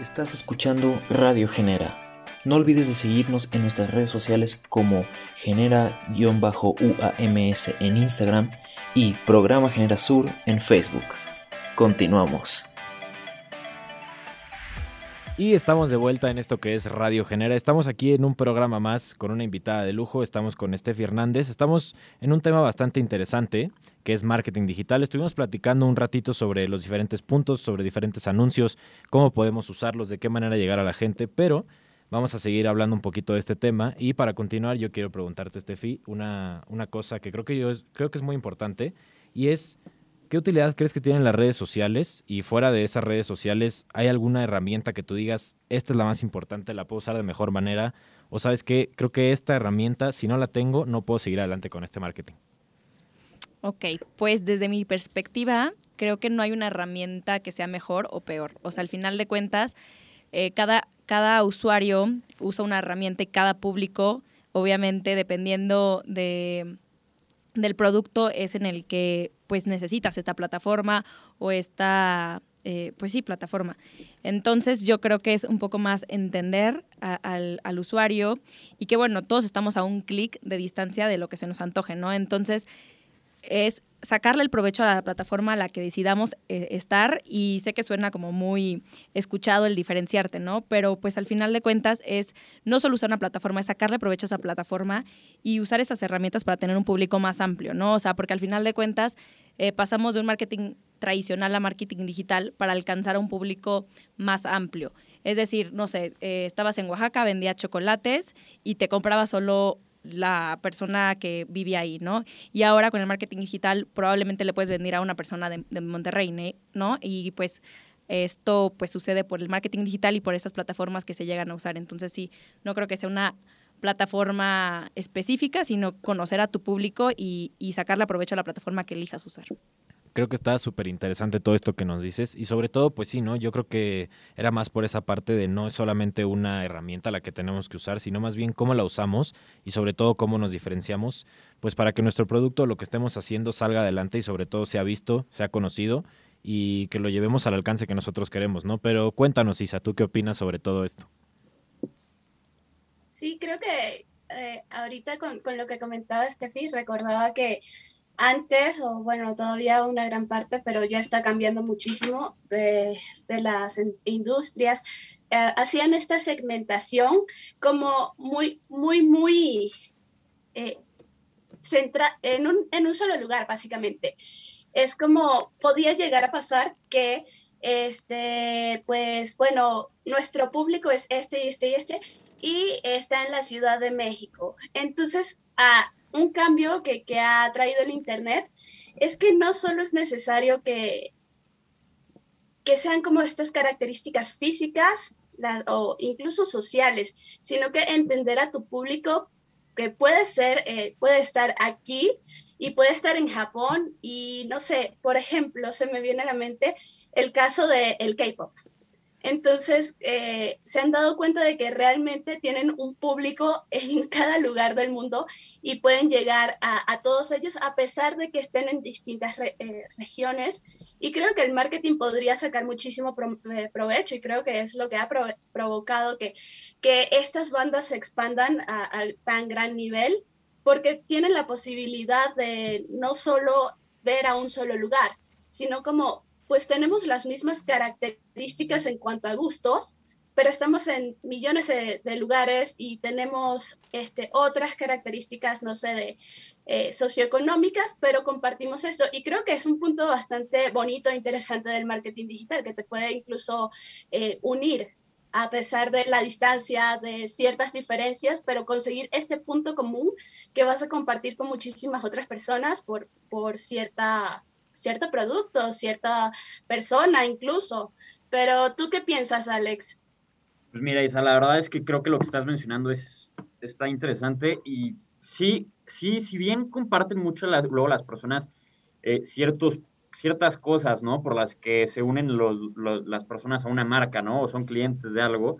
Estás escuchando Radio Genera. No olvides de seguirnos en nuestras redes sociales como genera-uams en Instagram y Programa Genera Sur en Facebook. Continuamos. Y estamos de vuelta en esto que es Radio Genera. Estamos aquí en un programa más con una invitada de lujo. Estamos con Steffi Hernández. Estamos en un tema bastante interesante es marketing digital. Estuvimos platicando un ratito sobre los diferentes puntos, sobre diferentes anuncios, cómo podemos usarlos, de qué manera llegar a la gente, pero vamos a seguir hablando un poquito de este tema. Y para continuar, yo quiero preguntarte, Steffi, una, una cosa que creo que yo creo que es muy importante y es ¿Qué utilidad crees que tienen las redes sociales? Y fuera de esas redes sociales, ¿hay alguna herramienta que tú digas, esta es la más importante, la puedo usar de mejor manera? O sabes qué, creo que esta herramienta, si no la tengo, no puedo seguir adelante con este marketing. Ok, pues desde mi perspectiva, creo que no hay una herramienta que sea mejor o peor. O sea, al final de cuentas, eh, cada, cada usuario usa una herramienta y cada público, obviamente, dependiendo de del producto es en el que pues necesitas esta plataforma o esta, eh, pues sí, plataforma. Entonces yo creo que es un poco más entender al, al, usuario y que bueno, todos estamos a un clic de distancia de lo que se nos antoje, ¿no? Entonces es sacarle el provecho a la plataforma a la que decidamos eh, estar y sé que suena como muy escuchado el diferenciarte, ¿no? Pero pues al final de cuentas es no solo usar una plataforma, es sacarle provecho a esa plataforma y usar esas herramientas para tener un público más amplio, ¿no? O sea, porque al final de cuentas eh, pasamos de un marketing tradicional a marketing digital para alcanzar a un público más amplio. Es decir, no sé, eh, estabas en Oaxaca, vendías chocolates y te compraba solo la persona que vive ahí, ¿no? Y ahora con el marketing digital probablemente le puedes vender a una persona de, Monterrey, ¿no? Y pues esto pues sucede por el marketing digital y por esas plataformas que se llegan a usar. Entonces sí, no creo que sea una plataforma específica, sino conocer a tu público y, y sacarle provecho a la plataforma que elijas usar creo que está súper interesante todo esto que nos dices y sobre todo, pues sí, ¿no? Yo creo que era más por esa parte de no es solamente una herramienta la que tenemos que usar, sino más bien cómo la usamos y sobre todo cómo nos diferenciamos, pues para que nuestro producto, lo que estemos haciendo, salga adelante y sobre todo sea visto, sea conocido y que lo llevemos al alcance que nosotros queremos, ¿no? Pero cuéntanos, Isa, ¿tú qué opinas sobre todo esto? Sí, creo que eh, ahorita con, con lo que comentaba Steffi, recordaba que antes, o bueno, todavía una gran parte, pero ya está cambiando muchísimo de, las industrias, eh, hacían esta segmentación como muy, muy, muy eh, en, un, en un solo lugar, básicamente. Es como podía llegar a pasar que este, pues bueno, nuestro público es este y este y este, y está en la Ciudad de México. Entonces, a, un cambio que, ha traído el Internet es que no solo es necesario que, que sean como estas características físicas o incluso sociales, sino que entender a tu público que puede ser, eh, puede estar aquí y puede estar en Japón y no sé, por ejemplo, se me viene a la mente el caso del el K-Pop. Entonces, eh, se han dado cuenta de que realmente tienen un público en cada lugar del mundo y pueden llegar a, todos ellos a pesar de que estén en distintas eh, regiones. Y creo que el marketing podría sacar muchísimo eh, provecho y creo que es lo que ha provocado que, que estas bandas se expandan a, a tan gran nivel porque tienen la posibilidad de no solo ver a un solo lugar, sino como pues tenemos las mismas características en cuanto a gustos, pero estamos en millones de, lugares y tenemos este, otras características, no sé, de eh, socioeconómicas, pero compartimos esto. Y creo que es un punto bastante bonito e interesante del marketing digital, que te puede incluso eh, unir a pesar de la distancia, de ciertas diferencias, pero conseguir este punto común que vas a compartir con muchísimas otras personas por, por cierta cierto producto, cierta persona incluso. Pero tú qué piensas, Alex? Pues mira, Isa, la verdad es que creo que lo que estás mencionando es, está interesante y sí, sí, si bien comparten mucho luego las personas eh, ciertos, ciertas cosas, ¿no? Por las que se unen los, las personas a una marca, ¿no? O son clientes de algo.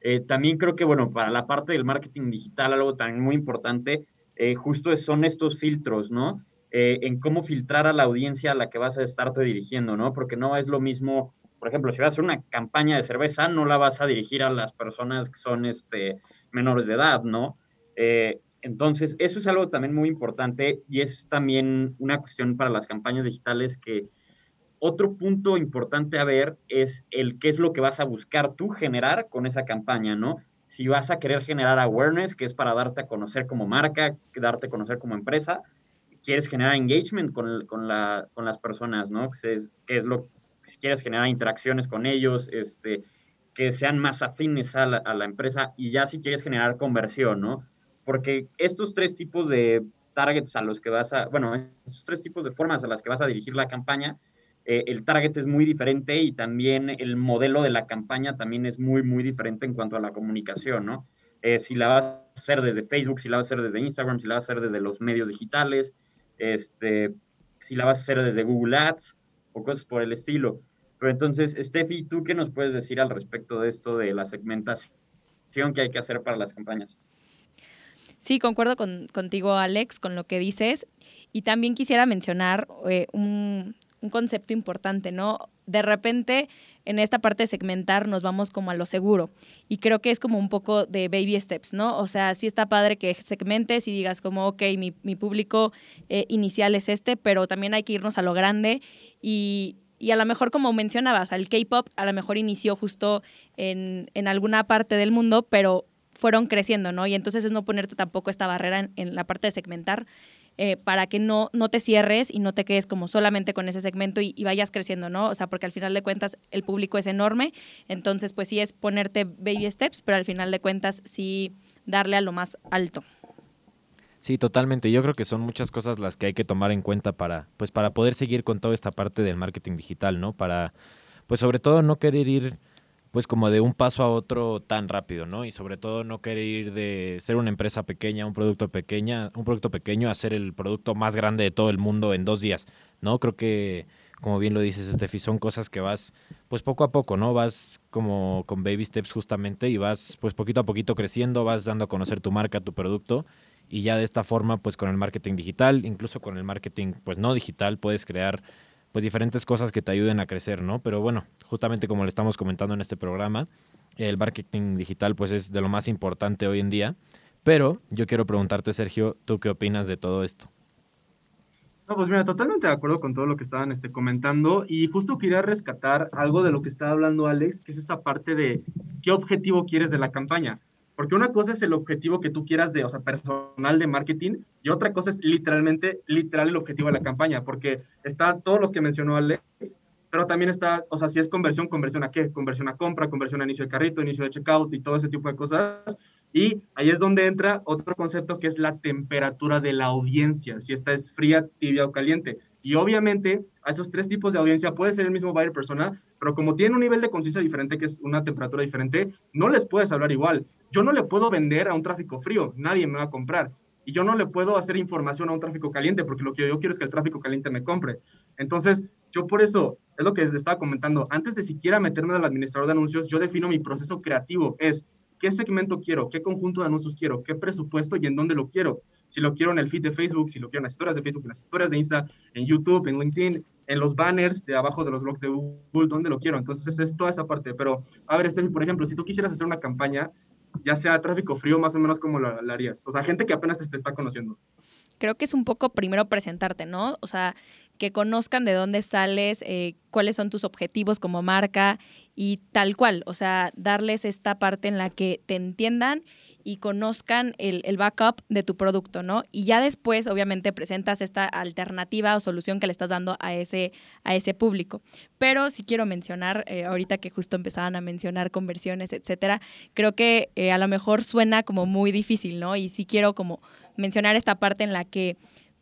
Eh, también creo que, bueno, para la parte del marketing digital, algo también muy importante, eh, justo son estos filtros, ¿no? Eh, en cómo filtrar a la audiencia a la que vas a estarte dirigiendo, ¿no? Porque no es lo mismo por ejemplo, si vas a hacer una campaña de cerveza, no la vas a dirigir a las personas que son este, menores de edad, ¿no? Eh, entonces, eso es algo también muy importante y es también una cuestión para las campañas digitales que otro punto importante a ver es el qué es lo que vas a buscar tú generar con esa campaña, ¿no? Si vas a querer generar awareness, que es para darte a conocer como marca, darte a conocer como empresa, quieres generar engagement con, con, la, con las personas, ¿no? Que es, que es lo si quieres generar interacciones con ellos, este, que sean más afines a la, a la empresa y ya si quieres generar conversión, ¿no? Porque estos tres tipos de targets a los que vas a, bueno, estos tres tipos de formas a las que vas a dirigir la campaña, eh, el target es muy diferente y también el modelo de la campaña también es muy, muy diferente en cuanto a la comunicación, ¿no? Eh, si la vas a hacer desde Facebook, si la vas a hacer desde Instagram, si la vas a hacer desde los medios digitales, este, si la vas a hacer desde Google Ads o cosas por el estilo. Pero entonces, Steffi, ¿tú qué nos puedes decir al respecto de esto de la segmentación que hay que hacer para las campañas? Sí, concuerdo con, contigo, Alex, con lo que dices. Y también quisiera mencionar eh, un, un concepto importante, ¿no? De repente, en esta parte de segmentar, nos vamos como a lo seguro. Y creo que es como un poco de baby steps, ¿no? O sea, sí está padre que segmentes y digas como, ok, mi, mi público eh, inicial es este, pero también hay que irnos a lo grande y, y a lo mejor, como mencionabas, al K-pop a lo mejor inició justo en, en, alguna parte del mundo, pero fueron creciendo, ¿no? Y entonces es no ponerte tampoco esta barrera en la parte de segmentar eh, para que no, no te cierres y no te quedes como solamente con ese segmento y, y, vayas creciendo, ¿no? O sea, porque al final de cuentas el público es enorme, entonces pues sí es ponerte baby steps, pero al final de cuentas sí darle a lo más alto. Sí, totalmente. Yo creo que son muchas cosas las que hay que tomar en cuenta para, pues, para poder seguir con toda esta parte del marketing digital, ¿no? Para, pues, sobre todo no querer ir, pues, como de un paso a otro tan rápido, ¿no? Y sobre todo no querer ir de ser una empresa pequeña, un producto pequeña, un producto pequeño a ser el producto más grande de todo el mundo en dos días, ¿no? Creo que, como bien lo dices, Steffi, son cosas que vas, pues, poco a poco, ¿no? Vas como con baby steps justamente y vas, pues, poquito a poquito creciendo, vas dando a conocer tu marca, tu producto y ya de esta forma pues con el marketing digital, incluso con el marketing pues no digital puedes crear pues diferentes cosas que te ayuden a crecer, ¿no? Pero bueno, justamente como le estamos comentando en este programa, el marketing digital pues es de lo más importante hoy en día, pero yo quiero preguntarte Sergio, ¿tú qué opinas de todo esto? No, pues mira, totalmente de acuerdo con todo lo que estaban este, comentando y justo quería rescatar algo de lo que estaba hablando Alex, que es esta parte de qué objetivo quieres de la campaña. Porque una cosa es el objetivo que tú quieras de, o sea, personal de marketing y otra cosa es literalmente, literal el objetivo de la campaña, porque está todos los que mencionó Alex, pero también está, o sea, si es conversión, conversión a qué? Conversión a compra, conversión a inicio de carrito, inicio de checkout y todo ese tipo de cosas. Y ahí es donde entra otro concepto que es la temperatura de la audiencia, si esta es fría, tibia o caliente. Y obviamente a esos tres tipos de audiencia puede ser el mismo buyer persona, pero como tiene un nivel de conciencia diferente, que es una temperatura diferente, no les puedes hablar igual. Yo no le puedo vender a un tráfico frío, nadie me va a comprar. Y yo no le puedo hacer información a un tráfico caliente, porque lo que yo quiero es que el tráfico caliente me compre. Entonces, yo por eso, es lo que les estaba comentando, antes de siquiera meterme al administrador de anuncios, yo defino mi proceso creativo. Es, ¿qué segmento quiero? ¿Qué conjunto de anuncios quiero? ¿Qué presupuesto y en dónde lo quiero? Si lo quiero en el feed de Facebook, si lo quiero en las historias de Facebook, en las historias de Insta, en YouTube, en LinkedIn, en los banners de abajo de los blogs de Google, ¿dónde lo quiero? Entonces, es toda esa parte. Pero, a ver, Steffi, por ejemplo, si tú quisieras hacer una campaña ya sea tráfico frío, más o menos como lo harías? O sea, gente que apenas te, te, está conociendo. Creo que es un poco primero presentarte, ¿no? O sea, que conozcan de dónde sales, eh, cuáles son tus objetivos como marca y tal cual. O sea, darles esta parte en la que te entiendan y conozcan el, el, backup de tu producto, ¿no? Y ya después, obviamente, presentas esta alternativa o solución que le estás dando a ese, a ese público. Pero sí quiero mencionar, eh, ahorita que justo empezaban a mencionar conversiones, etcétera, creo que eh, a lo mejor suena como muy difícil, ¿no? Y sí quiero como mencionar esta parte en la que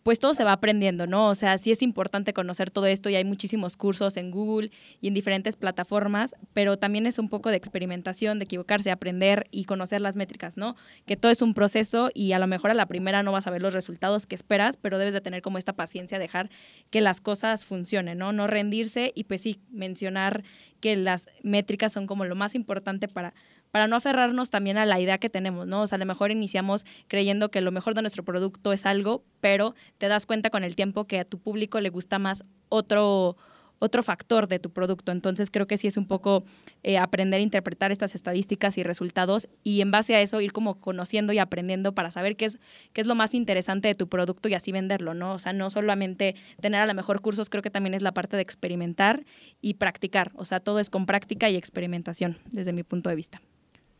pues todo se va aprendiendo, ¿no? O sea, sí es importante conocer todo esto y hay muchísimos cursos en Google y en diferentes plataformas, pero también es un poco de experimentación, de equivocarse, aprender y conocer las métricas, ¿no? Que todo es un proceso y a lo mejor a la primera no vas a ver los resultados que esperas, pero debes de tener como esta paciencia, dejar que las cosas funcionen, ¿no? No rendirse y pues sí, mencionar que las métricas son como lo más importante para para no aferrarnos también a la idea que tenemos, ¿no? O sea, a lo mejor iniciamos creyendo que lo mejor de nuestro producto es algo, pero te das cuenta con el tiempo que a tu público le gusta más otro otro factor de tu producto. Entonces creo que sí es un poco eh, aprender a interpretar estas estadísticas y resultados y en base a eso ir como conociendo y aprendiendo para saber qué es, qué es lo más interesante de tu producto y así venderlo, ¿no? O sea, no solamente tener a lo mejor cursos, creo que también es la parte de experimentar y practicar. O sea, todo es con práctica y experimentación desde mi punto de vista.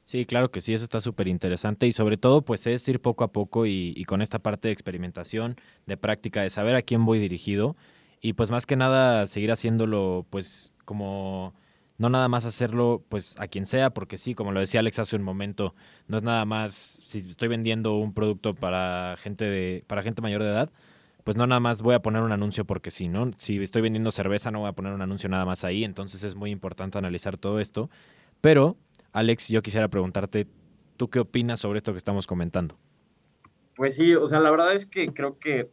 Sí, claro que sí, eso está súper interesante y sobre todo pues es ir poco a poco y, y, con esta parte de experimentación, de práctica, de saber a quién voy dirigido y pues más que nada seguir haciéndolo pues como no nada más hacerlo pues a quien sea, porque sí, como lo decía Alex hace un momento, no es nada más si estoy vendiendo un producto para gente de para gente mayor de edad, pues no nada más voy a poner un anuncio porque sí, ¿no? Si estoy vendiendo cerveza no voy a poner un anuncio nada más ahí, entonces es muy importante analizar todo esto, pero Alex, yo quisiera preguntarte, ¿tú qué opinas sobre esto que estamos comentando? Pues sí, o sea, la verdad es que creo que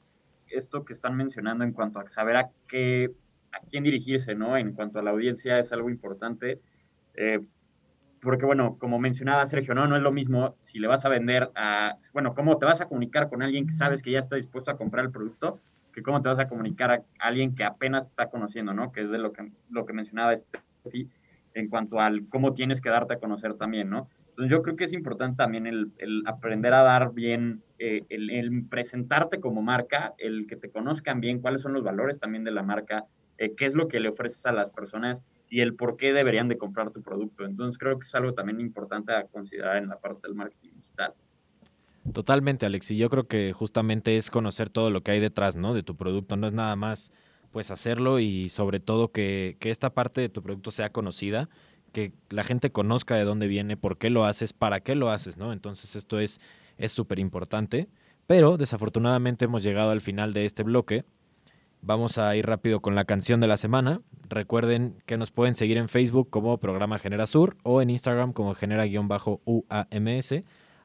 esto que están mencionando en cuanto a saber a qué, a quién dirigirse, ¿no? En cuanto a la audiencia es algo importante. Eh, porque, bueno, como mencionaba Sergio, ¿no? No es lo mismo si le vas a vender a, bueno, cómo te vas a comunicar con alguien que sabes que ya está dispuesto a comprar el producto, que cómo te vas a comunicar a alguien que apenas está conociendo, ¿no? Que es de lo que, lo que mencionaba este en cuanto al cómo tienes que darte a conocer también, ¿no? Entonces yo creo que es importante también el, aprender a dar bien, eh, el, el, presentarte como marca, el que te conozcan bien cuáles son los valores también de la marca, eh, qué es lo que le ofreces a las personas y el por qué deberían de comprar tu producto. Entonces creo que es algo también importante a considerar en la parte del marketing digital. Totalmente, Alex. Y yo creo que justamente es conocer todo lo que hay detrás, ¿no? De tu producto. No es nada más pues hacerlo y sobre todo que, que esta parte de tu producto sea conocida, que la gente conozca de dónde viene, por qué lo haces, para qué lo haces, ¿no? Entonces esto es súper importante. Pero desafortunadamente hemos llegado al final de este bloque. Vamos a ir rápido con la canción de la semana. Recuerden que nos pueden seguir en Facebook como Programa Genera Sur o en Instagram como Genera-UAMS.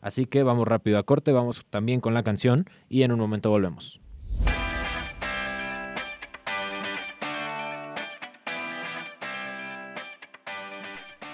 Así que vamos rápido a corte, vamos también con la canción y en un momento volvemos.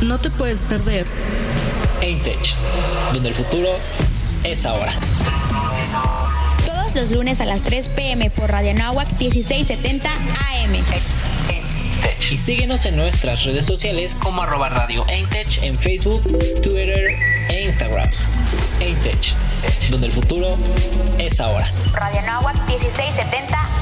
no te puedes perder Aintech, donde el futuro es ahora. Todos los lunes a las 3 pm por Radio Nahuac 1670 AM. Y síguenos en nuestras redes sociales como arroba radio Aintech en Facebook, Twitter e Instagram. Aintech, donde el futuro es ahora. Radio Nahuac 1670